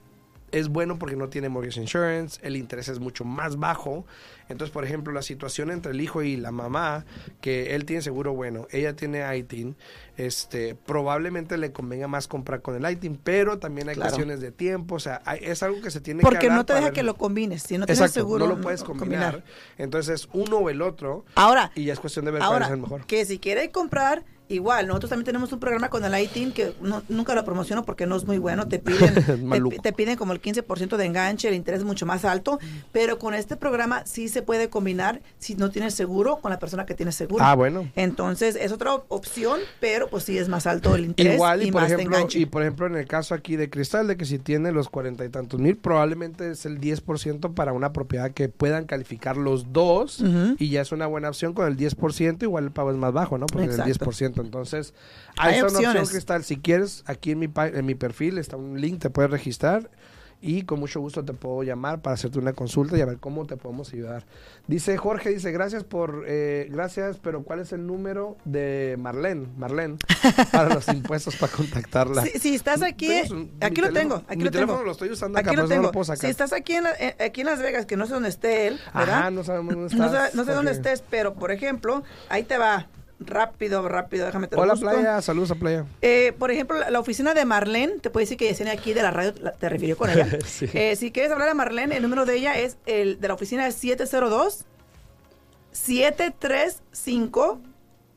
es bueno porque no tiene mortgage insurance, el interés es mucho más bajo. Entonces, por ejemplo, la situación entre el hijo y la mamá, que él tiene seguro bueno, ella tiene ITIN, este, probablemente le convenga más comprar con el ITIN, pero también hay Claro. cuestiones de tiempo, o sea, hay- es algo que se tiene que Porque no te deja que lo combines. Si no tienes Exacto, seguro, no lo puedes combinar. Entonces, es uno o el otro. Ahora, Y ya es cuestión de ver cuál es el mejor. que si quiere comprar, igual, nosotros también tenemos un programa con el ITIN que no- nunca lo promociono porque no es muy bueno. Te piden, te piden como el 15% de enganche, el interés es mucho más alto. Pero con este programa sí se puede combinar si no tienes seguro con la persona que tiene seguro. Ah, bueno. Entonces es otra op- opción, pero pues sí es más alto el interés Igual, y, y por más ejemplo, enganche. y por ejemplo, en el caso aquí de Cristal, de que si tiene los cuarenta y tantos mil, probablemente es el 10% para una propiedad que puedan calificar los dos, y ya es una buena opción con el 10%, igual el pago es más bajo, ¿no? Porque Exacto. el 10%. Entonces, Hay ahí está una opción, opciones. Cristal. Si quieres, aquí en mi, en mi perfil está un link, te puedes registrar. Y con mucho gusto te puedo llamar para hacerte una consulta y a ver cómo te podemos ayudar. Dice Jorge, dice, gracias por, eh, gracias, pero ¿cuál es el número de Marlene? Marlene, para los impuestos para contactarla. Si, si estás aquí, aquí lo teléfono- tengo, aquí mi lo teléfono tengo. lo estoy usando acá, aquí lo no tengo. lo puedo sacar. Si estás aquí en, la- eh, aquí en Las Vegas, que no sé dónde esté él, ¿verdad? Ajá, no sabemos dónde No estás. sé, no sé dónde estés, pero por ejemplo, ahí te va. Rápido, rápido, déjame te Hola, busco. Playa, saludos a Playa. Eh, por ejemplo, la, la oficina de Marlene, te puede decir que Yesenia aquí de la radio la- te refirió con ella. Sí. Eh, si quieres hablar a Marlene, el número de ella es el de la oficina es 702 735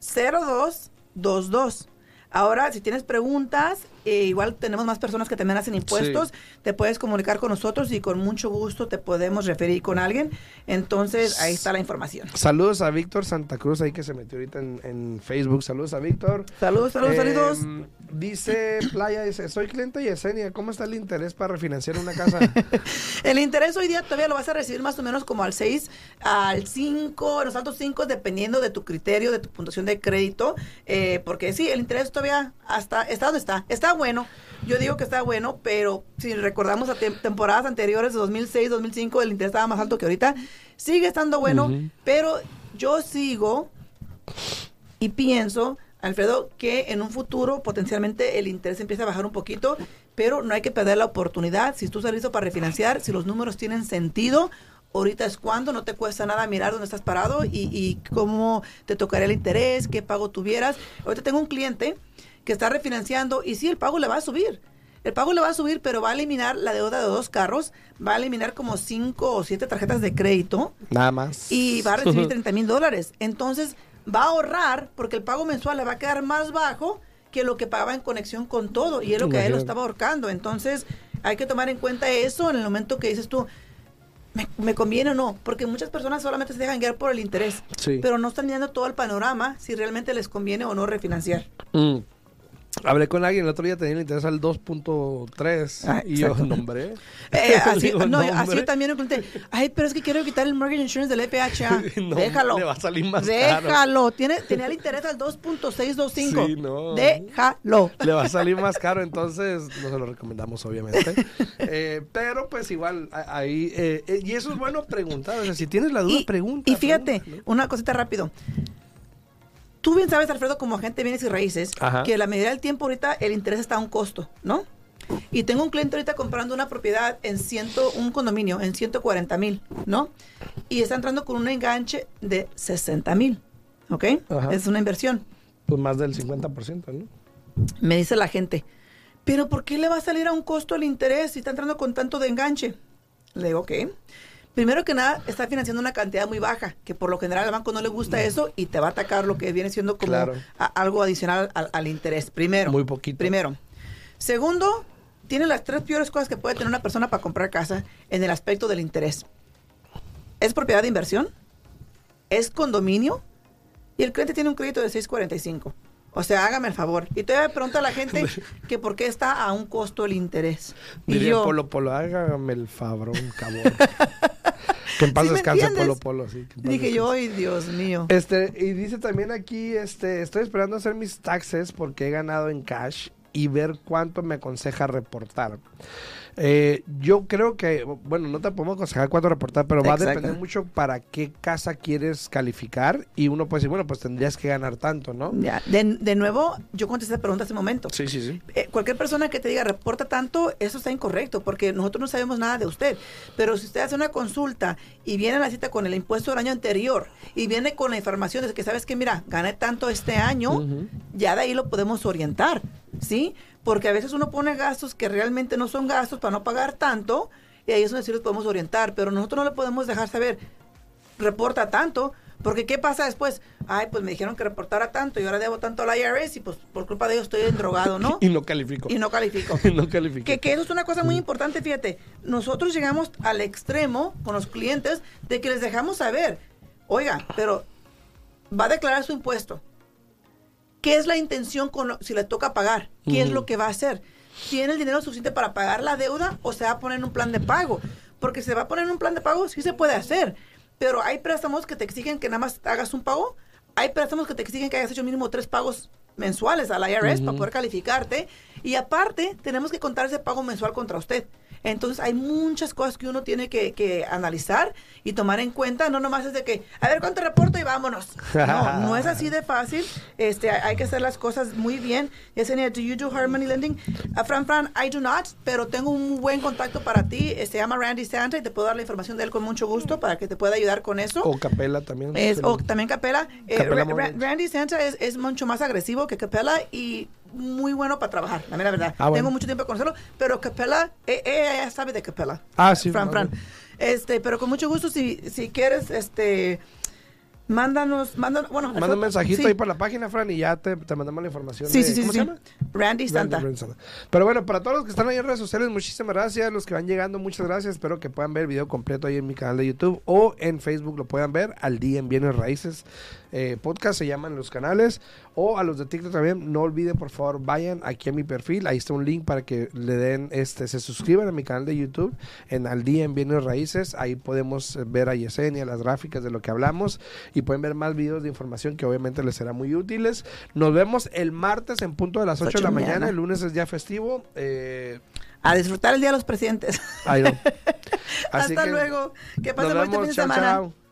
0222. Ahora, si tienes preguntas, eh, igual tenemos más personas que también hacen impuestos, te puedes comunicar con nosotros y con mucho gusto te podemos referir con alguien. Entonces, ahí está la información. Saludos a Víctor Santa Cruz, ahí que se metió ahorita en, en Facebook. Saludos a Víctor. Saludos, saludos, Eh, saludos. Dice Playa, dice, soy cliente Yesenia, ¿cómo está el interés para refinanciar una casa? El interés hoy día todavía lo vas a recibir más o menos como al 6, al 5, los altos 5, dependiendo de tu criterio, de tu puntuación de crédito. eh, porque sí, el interés todavía hasta, está donde está. Está bueno. Yo digo que está bueno, pero si recordamos a tem- temporadas anteriores de 2006, 2005, el interés estaba más alto que ahorita. Sigue estando bueno, pero yo sigo y pienso, Alfredo, que en un futuro potencialmente el interés empieza a bajar un poquito, pero no hay que perder la oportunidad. Si tú estás listo para refinanciar, si los números tienen sentido, ahorita es cuando no te cuesta nada mirar dónde estás parado y, y cómo te tocaría el interés, qué pago tuvieras. Ahorita tengo un cliente que está refinanciando y sí, el pago le va a subir. El pago le va a subir, pero va a eliminar la deuda de dos carros, va a eliminar como cinco o siete tarjetas de crédito Nada más. y va a recibir 30 mil dólares. Entonces va a ahorrar porque el pago mensual le va a quedar más bajo que lo que pagaba en conexión con todo y es lo que a él lo estaba ahorcando. Entonces hay que tomar en cuenta eso en el momento que dices tú, ¿me, me conviene o no? Porque muchas personas solamente se dejan guiar por el interés, Sí. pero no están viendo todo el panorama si realmente les conviene o no refinanciar. Mm. Hablé con alguien el otro día, tenía el interés al 2.3 Ah, y yo nombré. Eh, así, Digo, no, "No, así hombre". yo también me conté. Ay, pero es que quiero quitar el mortgage insurance del FHA. No, Déjalo. le va a salir más Déjalo. caro. Tiene, tenía el interés al 2.625. Sí, no. Déjalo. Le va a salir más caro, entonces no se lo recomendamos, obviamente. Eh, pero pues igual, ahí, eh, eh, y eso es bueno preguntar, o sea, si tienes la duda, Y, pregunta. y fíjate, pregunta, una cosita rápido. Tú bien sabes, Alfredo, como agente de bienes y raíces, Ajá. que la medida del tiempo ahorita el interés está a un costo, ¿no? Y tengo un cliente ahorita comprando una propiedad en ciento, un condominio en 140 mil, ¿no? Y está entrando con un enganche de 60 mil, ¿ok? Ajá. Es una inversión. Pues más del 50%, ¿no? Me dice la gente, pero ¿por qué le va a salir a un costo el interés si está entrando con tanto de enganche? Le digo, ok. Primero que nada, está financiando una cantidad muy baja, que por lo general al banco no le gusta eso y te va a atacar lo que viene siendo como Claro. a- algo adicional al, al interés. Primero. Muy poquito. Primero. Segundo, tiene las tres peores cosas que puede tener una persona para comprar casa en el aspecto del interés. Es propiedad de inversión, es condominio y el cliente tiene un crédito de 645. O sea, hágame el favor. Y todavía me pregunta a la gente que por qué está a un costo el interés. Y Diría yo, Polo Polo, hágame el fabrón, cabrón. que en paz ¿Sí descanse? Polo Polo, sí. dije yo, ay Dios mío. Este, y dice también aquí, este, estoy esperando hacer mis taxes porque he ganado en cash y ver cuánto me aconseja reportar. Eh, yo creo que, bueno, no te podemos aconsejar cuánto reportar, pero va a depender mucho para qué casa quieres calificar y uno puede decir, bueno, pues tendrías que ganar tanto, ¿no? Ya, de, de nuevo, yo contesté esa pregunta hace un momento. Sí, sí, sí. Eh, cualquier persona que te diga reporta tanto, eso está incorrecto, porque nosotros no sabemos nada de usted. Pero si usted hace una consulta y viene a la cita con el impuesto del año anterior y viene con la información de que sabes que, mira, gané tanto este año, ya de ahí lo podemos orientar, ¿sí? Porque a veces uno pone gastos que realmente no son gastos para no pagar tanto y ahí es donde sí los podemos orientar, pero nosotros no le podemos dejar saber, reporta tanto, porque ¿qué pasa después? Ay, pues me dijeron que reportara tanto y ahora debo tanto al IRS y pues por culpa de ellos estoy endrogado, ¿no? Y no califico. y no califico. Y no califico. Que, que eso es una cosa muy importante, fíjate. Nosotros llegamos al extremo con los clientes de que les dejamos saber, oiga, pero va a declarar su impuesto. ¿Qué es la intención con lo- si le toca pagar? ¿Qué es lo que va a hacer? ¿Tiene el dinero suficiente para pagar la deuda o se va a poner en un plan de pago? Porque se va a poner en un plan de pago, sí se puede hacer. Pero hay préstamos que te exigen que nada más hagas un pago. Hay préstamos que te exigen que hayas hecho mínimo tres pagos mensuales al IRS para poder calificarte. Y aparte, tenemos que contar ese pago mensual contra usted. Entonces, hay muchas cosas que uno tiene que, que analizar y tomar en cuenta. No nomás es de que, a ver cuánto reporto y vámonos. No, no es así de fácil. Este, hay que hacer las cosas muy bien. Yesenia, do you do hard money lending? Uh, Fran Fran, I do not, pero tengo un buen contacto para ti. Eh, Se llama Randy Santa y te puedo dar la información de él con mucho gusto para que te pueda ayudar con eso. O Capela también. Es, o también Capela. Eh, Capela. Randy Santa es, es mucho más agresivo que Capela y muy bueno para trabajar, la mera verdad. Ah, bueno. Tengo mucho tiempo de conocerlo, pero Capela, eh, eh, ella sabe de Capela. Ah, sí, Fran, Fran. Este, pero con mucho gusto, si, si quieres, este, Mándanos, mándanos, bueno. Manda un mensajito sí. ahí por la página, Fran, y ya te, te mandamos la información. Sí, de- sí, sí, ¿Cómo sí. se llama? Randy Santa. Randy Santa. Pero bueno, para todos los que están ahí en redes sociales, muchísimas gracias. Los que van llegando, muchas gracias. Espero que puedan ver el video completo ahí en mi canal de YouTube o en Facebook lo puedan ver al día en Bienes Raíces. Eh, podcast se llaman los canales o a los de TikTok también. No olviden, por favor, vayan aquí a mi perfil. Ahí está un link para que le den, este, se suscriban a mi canal de YouTube en Al Día en Bienes Raíces. Ahí podemos eh, ver a Yesenia, las gráficas de lo que hablamos y pueden ver más videos de información que obviamente les será muy útiles. Nos vemos el martes en punto de las 8 de la mañana. El lunes es día festivo. Eh, A disfrutar el Día de los Presidentes. no. Así Hasta que luego. Que pasen buen fin de semana. chao.